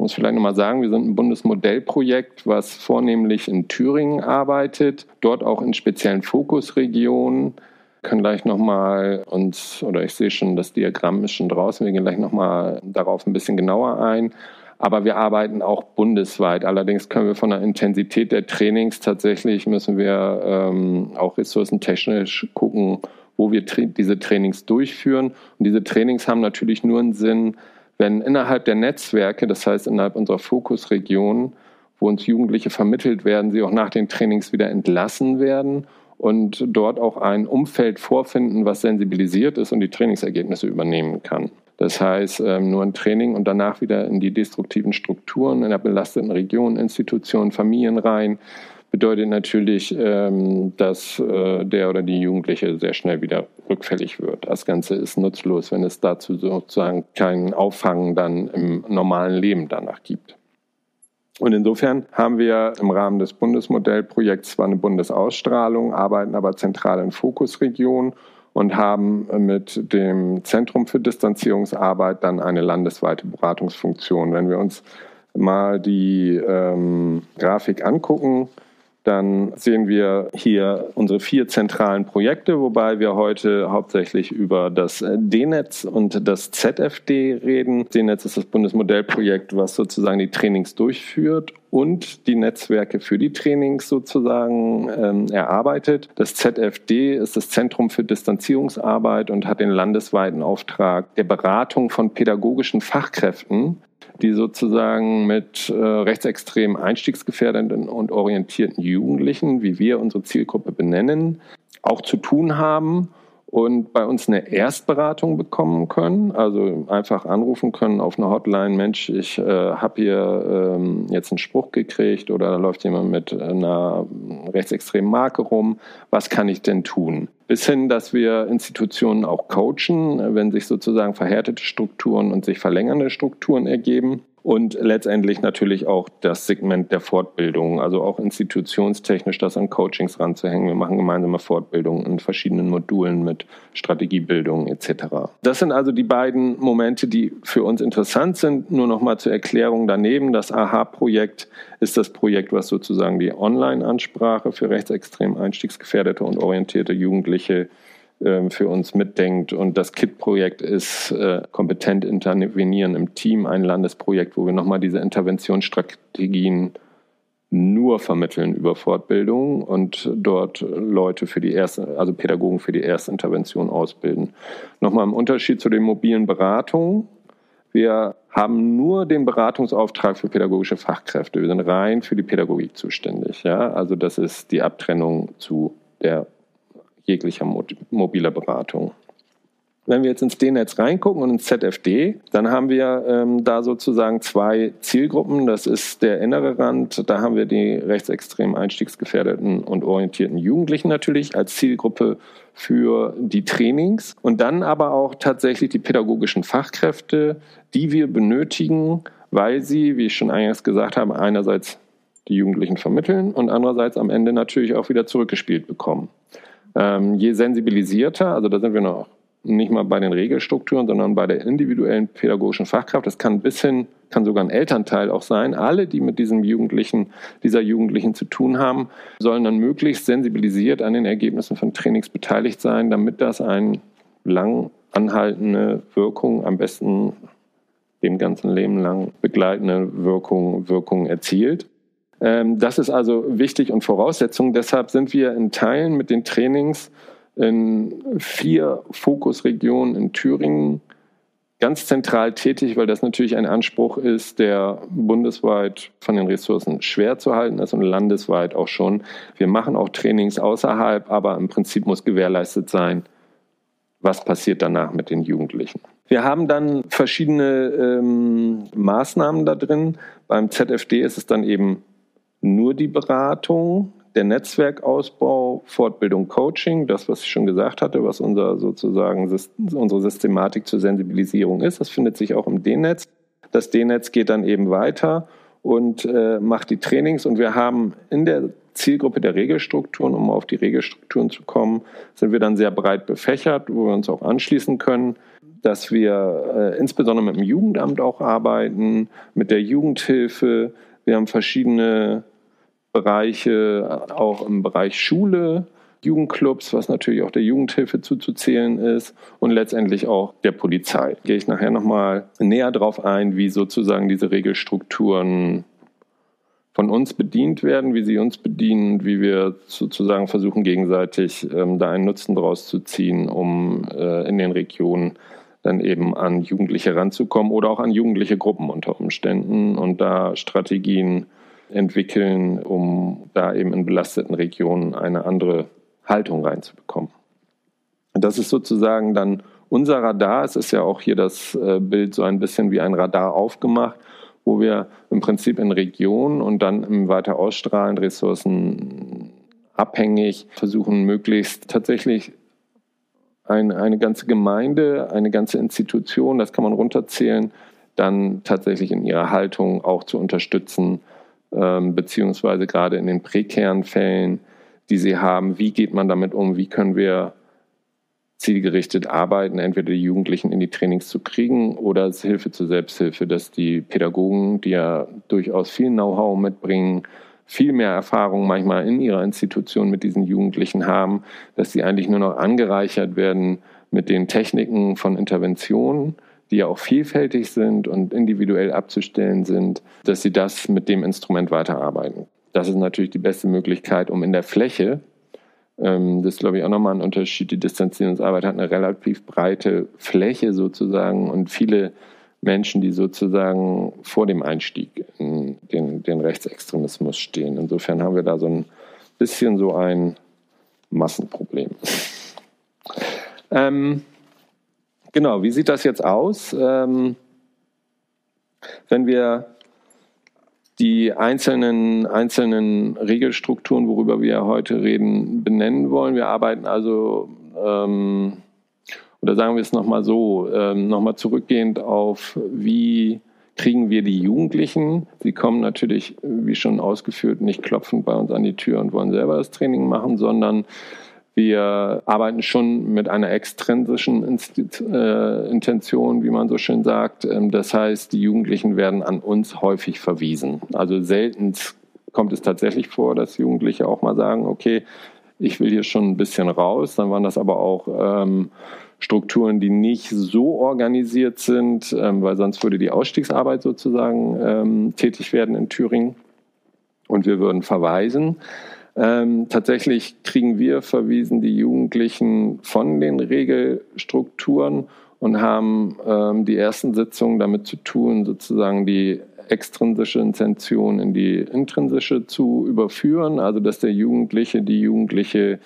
muss vielleicht nochmal sagen, wir sind ein Bundesmodellprojekt, was vornehmlich in Thüringen arbeitet, dort auch in speziellen Fokusregionen können gleich nochmal uns, oder ich sehe schon, das Diagramm ist schon draußen, wir gehen gleich nochmal darauf ein bisschen genauer ein. Aber wir arbeiten auch bundesweit. Allerdings können wir von der Intensität der Trainings tatsächlich, müssen wir ähm, auch ressourcentechnisch gucken, wo wir tra diese Trainings durchführen. Und diese Trainings haben natürlich nur einen Sinn, wenn innerhalb der Netzwerke, das heißt innerhalb unserer Fokusregion, wo uns Jugendliche vermittelt werden, sie auch nach den Trainings wieder entlassen werden und dort auch ein Umfeld vorfinden, was sensibilisiert ist und die Trainingsergebnisse übernehmen kann. Das heißt, ähm, nur ein Training und danach wieder in die destruktiven Strukturen in der belasteten Region, Institutionen, Familien rein, bedeutet natürlich, ähm, dass äh, der oder die Jugendliche sehr schnell wieder rückfällig wird. Das Ganze ist nutzlos, wenn es dazu sozusagen keinen Auffangen dann im normalen Leben danach gibt. Und insofern haben wir im Rahmen des Bundesmodellprojekts zwar eine Bundesausstrahlung, arbeiten aber zentral in Fokusregionen und haben mit dem Zentrum für Distanzierungsarbeit dann eine landesweite Beratungsfunktion. Wenn wir uns mal die ähm, Grafik angucken, dann sehen wir hier unsere vier zentralen Projekte, wobei wir heute hauptsächlich über das D-Netz und das ZFD reden. D-Netz ist das Bundesmodellprojekt, was sozusagen die Trainings durchführt und die Netzwerke für die Trainings sozusagen ähm, erarbeitet. Das ZFD ist das Zentrum für Distanzierungsarbeit und hat den landesweiten Auftrag der Beratung von pädagogischen Fachkräften die sozusagen mit äh, rechtsextremen einstiegsgefährdenden und orientierten Jugendlichen, wie wir unsere Zielgruppe benennen, auch zu tun haben und bei uns eine Erstberatung bekommen können, also einfach anrufen können auf eine Hotline, Mensch, ich äh, habe hier ähm, jetzt einen Spruch gekriegt oder da läuft jemand mit einer rechtsextremen Marke rum, was kann ich denn tun? Bis hin, dass wir Institutionen auch coachen, wenn sich sozusagen verhärtete Strukturen und sich verlängernde Strukturen ergeben und letztendlich natürlich auch das Segment der Fortbildung, also auch institutionstechnisch das an Coachings ranzuhängen. Wir machen gemeinsame Fortbildungen in verschiedenen Modulen mit Strategiebildung etc. Das sind also die beiden Momente, die für uns interessant sind. Nur noch mal zur Erklärung daneben, das AHA-Projekt ist das Projekt, was sozusagen die Online-Ansprache für rechtsextrem einstiegsgefährdete und orientierte Jugendliche für uns mitdenkt. Und das KIT-Projekt ist äh, kompetent intervenieren im Team, ein Landesprojekt, wo wir nochmal diese Interventionsstrategien nur vermitteln über Fortbildung und dort Leute für die erste, also Pädagogen für die erste Intervention ausbilden. Nochmal im Unterschied zu den mobilen Beratungen. Wir haben nur den Beratungsauftrag für pädagogische Fachkräfte. Wir sind rein für die Pädagogik zuständig. Ja? Also das ist die Abtrennung zu der jeglicher mobiler Beratung. Wenn wir jetzt ins D-Netz reingucken und ins ZFD, dann haben wir ähm, da sozusagen zwei Zielgruppen. Das ist der innere Rand. Da haben wir die rechtsextrem einstiegsgefährdeten und orientierten Jugendlichen natürlich als Zielgruppe für die Trainings. Und dann aber auch tatsächlich die pädagogischen Fachkräfte, die wir benötigen, weil sie, wie ich schon eingangs gesagt habe, einerseits die Jugendlichen vermitteln und andererseits am Ende natürlich auch wieder zurückgespielt bekommen. Ähm, je sensibilisierter, also da sind wir noch nicht mal bei den Regelstrukturen, sondern bei der individuellen pädagogischen Fachkraft. Das kann bis hin, kann sogar ein Elternteil auch sein. Alle, die mit diesem Jugendlichen, dieser Jugendlichen zu tun haben, sollen dann möglichst sensibilisiert an den Ergebnissen von Trainings beteiligt sein, damit das eine lang anhaltende Wirkung, am besten dem ganzen Leben lang begleitende Wirkung, Wirkung erzielt. Ähm, das ist also wichtig und Voraussetzung. Deshalb sind wir in Teilen mit den Trainings in vier Fokusregionen in Thüringen ganz zentral tätig, weil das natürlich ein Anspruch ist, der bundesweit von den Ressourcen schwer zu halten ist und landesweit auch schon. Wir machen auch Trainings außerhalb, aber im Prinzip muss gewährleistet sein, was passiert danach mit den Jugendlichen. Wir haben dann verschiedene ähm, Maßnahmen da drin. Beim ZFD ist es dann eben nur die Beratung, der Netzwerkausbau, Fortbildung, Coaching, das, was ich schon gesagt hatte, was unser sozusagen unsere Systematik zur Sensibilisierung ist, das findet sich auch im D-Netz. Das D-Netz geht dann eben weiter und äh, macht die Trainings und wir haben in der Zielgruppe der Regelstrukturen, um auf die Regelstrukturen zu kommen, sind wir dann sehr breit befächert, wo wir uns auch anschließen können, dass wir äh, insbesondere mit dem Jugendamt auch arbeiten, mit der Jugendhilfe. Wir haben verschiedene Bereiche, auch im Bereich Schule, Jugendclubs, was natürlich auch der Jugendhilfe zuzuzählen ist und letztendlich auch der Polizei. Gehe ich nachher nochmal näher drauf ein, wie sozusagen diese Regelstrukturen von uns bedient werden, wie sie uns bedienen, wie wir sozusagen versuchen, gegenseitig ähm, da einen Nutzen draus zu ziehen, um äh, in den Regionen dann eben an Jugendliche ranzukommen oder auch an jugendliche Gruppen unter Umständen und da Strategien entwickeln, um da eben in belasteten Regionen eine andere Haltung reinzubekommen. Das ist sozusagen dann unser Radar. Es ist ja auch hier das äh, Bild so ein bisschen wie ein Radar aufgemacht, wo wir im Prinzip in Regionen und dann im weiter ausstrahlen Ressourcen abhängig versuchen, möglichst tatsächlich ein, eine ganze Gemeinde, eine ganze Institution, das kann man runterzählen, dann tatsächlich in ihrer Haltung auch zu unterstützen, ähm, beziehungsweise gerade in den prekären Fällen, die sie haben, wie geht man damit um, wie können wir zielgerichtet arbeiten, entweder die Jugendlichen in die Trainings zu kriegen oder Hilfe zur Selbsthilfe, dass die Pädagogen, die ja durchaus viel Know-how mitbringen, viel mehr Erfahrung manchmal in ihrer Institution mit diesen Jugendlichen haben, dass sie eigentlich nur noch angereichert werden mit den Techniken von Interventionen die ja auch vielfältig sind und individuell abzustellen sind, dass sie das mit dem Instrument weiterarbeiten. Das ist natürlich die beste Möglichkeit, um in der Fläche, ähm, das ist glaube ich auch nochmal ein Unterschied, die Distanzierungsarbeit hat eine relativ breite Fläche sozusagen und viele Menschen, die sozusagen vor dem Einstieg in den, den Rechtsextremismus stehen. Insofern haben wir da so ein bisschen so ein Massenproblem. ähm, Genau, wie sieht das jetzt aus? Ähm, wenn wir die einzelnen, einzelnen Regelstrukturen, worüber wir heute reden, benennen wollen. Wir arbeiten also, ähm, oder sagen wir es nochmal so, ähm, nochmal zurückgehend auf, wie kriegen wir die Jugendlichen. Sie kommen natürlich, wie schon ausgeführt, nicht klopfend bei uns an die Tür und wollen selber das Training machen, sondern wir arbeiten schon mit einer extrinsischen äh, Intention, wie man so schön sagt. Ähm, das heißt, die Jugendlichen werden an uns häufig verwiesen. Also selten kommt es tatsächlich vor, dass Jugendliche auch mal sagen, okay, ich will hier schon ein bisschen raus. Dann waren das aber auch ähm, Strukturen, die nicht so organisiert sind, ähm, weil sonst würde die Ausstiegsarbeit sozusagen ähm, tätig werden in Thüringen und wir würden verweisen. Ähm, tatsächlich kriegen wir verwiesen die Jugendlichen von den Regelstrukturen und haben ähm, die ersten Sitzungen damit zu tun, sozusagen die extrinsische Intention in die intrinsische zu überführen, also dass der Jugendliche, die Jugendliche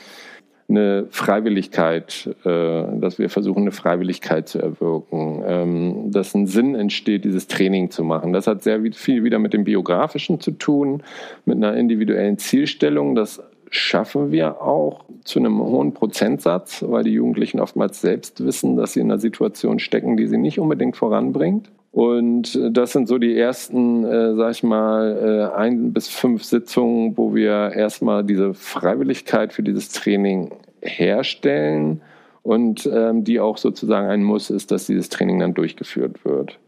eine Freiwilligkeit, äh, dass wir versuchen, eine Freiwilligkeit zu erwirken, ähm, dass ein Sinn entsteht, dieses Training zu machen. Das hat sehr viel wieder mit dem Biografischen zu tun, mit einer individuellen Zielstellung. Das schaffen wir auch zu einem hohen Prozentsatz, weil die Jugendlichen oftmals selbst wissen, dass sie in einer Situation stecken, die sie nicht unbedingt voranbringt. Und äh, das sind so die ersten, äh, sag ich mal, äh, ein bis fünf Sitzungen, wo wir erstmal diese Freiwilligkeit für dieses Training herstellen. Und ähm, die auch sozusagen ein Muss ist, dass dieses Training dann durchgeführt wird.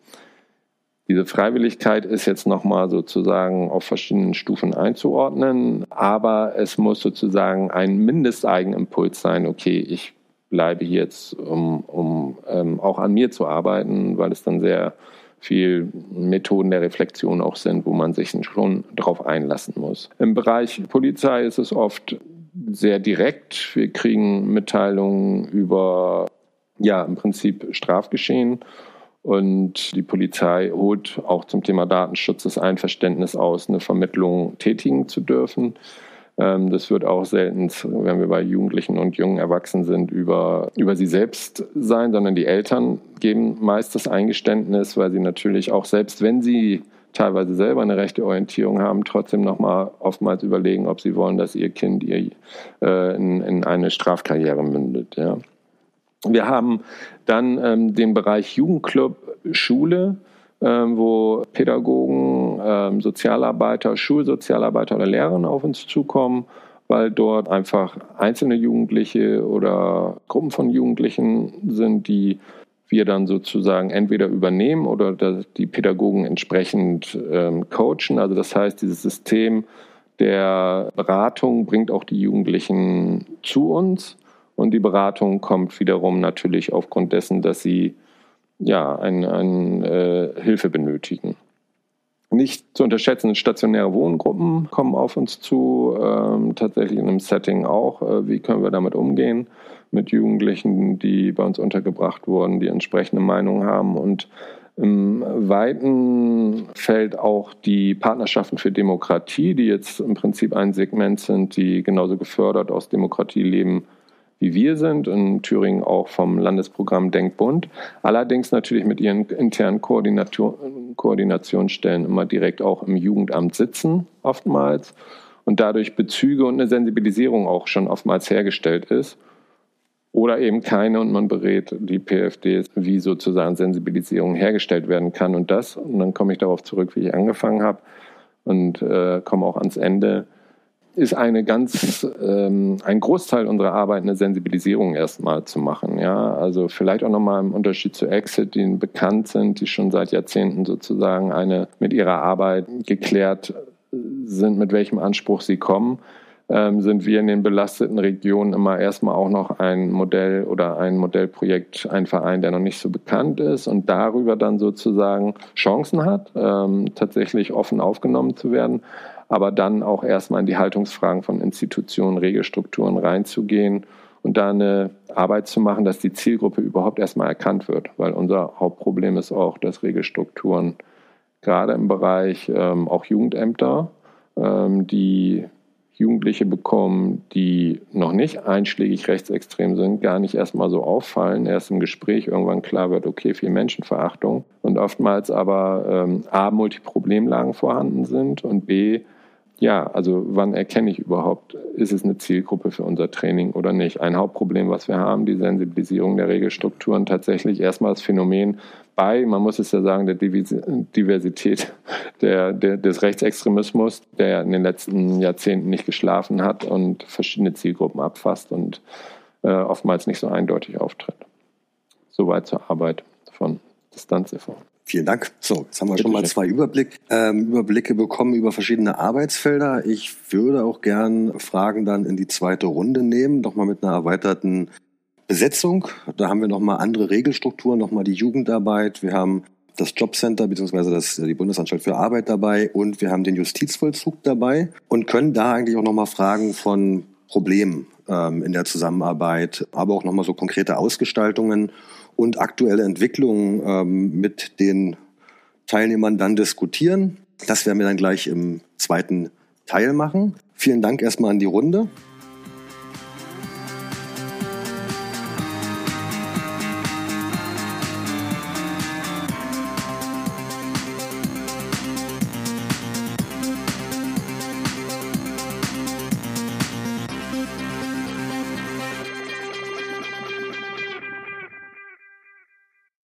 Diese Freiwilligkeit ist jetzt nochmal sozusagen auf verschiedenen Stufen einzuordnen, aber es muss sozusagen ein Mindesteigenimpuls sein, okay, ich bleibe hier jetzt, um, um ähm, auch an mir zu arbeiten, weil es dann sehr viel Methoden der Reflexion auch sind, wo man sich schon darauf einlassen muss. Im Bereich Polizei ist es oft sehr direkt. Wir kriegen Mitteilungen über, ja, im Prinzip Strafgeschehen und die Polizei holt auch zum Thema Datenschutz das Einverständnis aus, eine Vermittlung tätigen zu dürfen. Ähm, das wird auch selten, wenn wir bei Jugendlichen und jungen Erwachsenen sind, über, über sie selbst sein, sondern die Eltern geben meist das Eingeständnis, weil sie natürlich auch selbst, wenn sie teilweise selber eine rechte Orientierung haben, trotzdem nochmal oftmals überlegen, ob sie wollen, dass ihr Kind ihr, äh, in, in eine Strafkarriere mündet. Ja. Wir haben dann ähm, den Bereich Jugendclub Schule, wo Pädagogen, ähm, Sozialarbeiter, Schulsozialarbeiter oder Lehrer auf uns zukommen, weil dort einfach einzelne Jugendliche oder Gruppen von Jugendlichen sind, die wir dann sozusagen entweder übernehmen oder die Pädagogen entsprechend ähm, coachen. Also das heißt, dieses System der Beratung bringt auch die Jugendlichen zu uns und die Beratung kommt wiederum natürlich aufgrund dessen, dass sie ja ein, ein äh, Hilfe benötigen. Nicht zu unterschätzen, stationäre Wohngruppen kommen auf uns zu, ähm, tatsächlich in einem Setting auch. Äh, wie können wir damit umgehen mit Jugendlichen, die bei uns untergebracht wurden, die entsprechende Meinung haben und im weiten Feld auch die Partnerschaften für Demokratie, die jetzt im Prinzip ein Segment sind, die genauso gefördert aus Demokratie leben wie wir sind, in Thüringen auch vom Landesprogramm Denkbund. Allerdings natürlich mit ihren internen Koordination, Koordinationsstellen immer direkt auch im Jugendamt sitzen, oftmals. Und dadurch Bezüge und eine Sensibilisierung auch schon oftmals hergestellt ist. Oder eben keine und man berät die PFDs, wie sozusagen Sensibilisierung hergestellt werden kann. Und das, und dann komme ich darauf zurück, wie ich angefangen habe und äh, komme auch ans Ende ist eine ganz, ähm, ein Großteil unserer Arbeit eine Sensibilisierung erstmal zu machen. Ja, also vielleicht auch nochmal im Unterschied zu Exit, die bekannt sind, die schon seit Jahrzehnten sozusagen eine mit ihrer Arbeit geklärt sind, mit welchem Anspruch sie kommen. Ähm, sind wir in den belasteten Regionen immer erstmal auch noch ein Modell oder ein Modellprojekt, ein Verein, der noch nicht so bekannt ist und darüber dann sozusagen Chancen hat, ähm, tatsächlich offen aufgenommen zu werden aber dann auch erstmal in die Haltungsfragen von Institutionen, Regelstrukturen reinzugehen und da eine Arbeit zu machen, dass die Zielgruppe überhaupt erstmal erkannt wird, weil unser Hauptproblem ist auch, dass Regelstrukturen gerade im Bereich ähm, auch Jugendämter, ähm, die Jugendliche bekommen, die noch nicht einschlägig rechtsextrem sind, gar nicht erstmal so auffallen. Erst im Gespräch irgendwann klar wird, okay, viel Menschenverachtung. Und oftmals aber ähm, A, Multiproblemlagen vorhanden sind und B, ja, also wann erkenne ich überhaupt, ist es eine Zielgruppe für unser Training oder nicht? Ein Hauptproblem, was wir haben, die Sensibilisierung der Regelstrukturen, tatsächlich erstmal das Phänomen bei, man muss es ja sagen, der Diversität (laughs) der, der, des Rechtsextremismus, der in den letzten Jahrzehnten nicht geschlafen hat und verschiedene Zielgruppen abfasst und äh, oftmals nicht so eindeutig auftritt. Soweit zur Arbeit von Distanz e.V. Vielen Dank. So, jetzt haben wir schon mal zwei Überblick, ähm, Überblicke bekommen über verschiedene Arbeitsfelder. Ich würde auch gern Fragen dann in die zweite Runde nehmen, nochmal mit einer erweiterten Besetzung. Da haben wir nochmal andere Regelstrukturen, nochmal die Jugendarbeit. Wir haben das Jobcenter bzw. Das, die Bundesanstalt für Arbeit dabei und wir haben den Justizvollzug dabei und können da eigentlich auch nochmal Fragen von Problemen ähm, in der Zusammenarbeit, aber auch nochmal so konkrete Ausgestaltungen und aktuelle Entwicklungen ähm, mit den Teilnehmern dann diskutieren. Das werden wir dann gleich im zweiten Teil machen. Vielen Dank erstmal an die Runde.